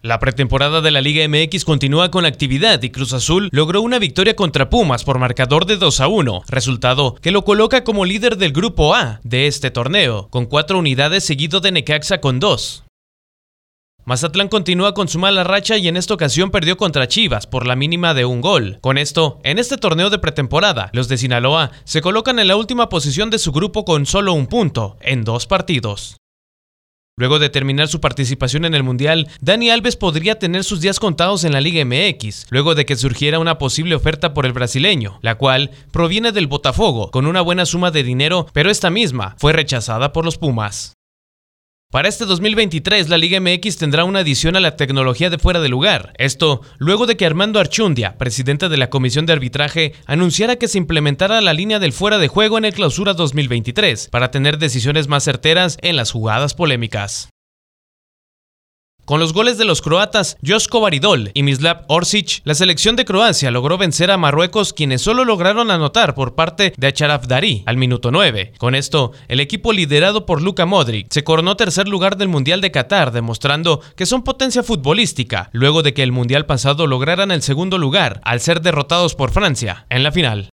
La pretemporada de la Liga MX continúa con actividad y Cruz Azul logró una victoria contra Pumas por marcador de 2 a 1, resultado que lo coloca como líder del grupo A de este torneo, con cuatro unidades seguido de Necaxa con dos. Mazatlán continúa con su mala racha y en esta ocasión perdió contra Chivas por la mínima de un gol. Con esto, en este torneo de pretemporada, los de Sinaloa se colocan en la última posición de su grupo con solo un punto, en dos partidos. Luego de terminar su participación en el Mundial, Dani Alves podría tener sus días contados en la Liga MX, luego de que surgiera una posible oferta por el brasileño, la cual proviene del Botafogo, con una buena suma de dinero, pero esta misma fue rechazada por los Pumas. Para este 2023, la Liga MX tendrá una adición a la tecnología de fuera de lugar. Esto, luego de que Armando Archundia, presidente de la Comisión de Arbitraje, anunciara que se implementara la línea del fuera de juego en el clausura 2023, para tener decisiones más certeras en las jugadas polémicas. Con los goles de los croatas Josko Baridol y Mislav Orsic, la selección de Croacia logró vencer a Marruecos, quienes solo lograron anotar por parte de Acharaf Dari al minuto 9. Con esto, el equipo liderado por Luka Modric se coronó tercer lugar del Mundial de Qatar, demostrando que son potencia futbolística, luego de que el Mundial pasado lograran el segundo lugar al ser derrotados por Francia en la final.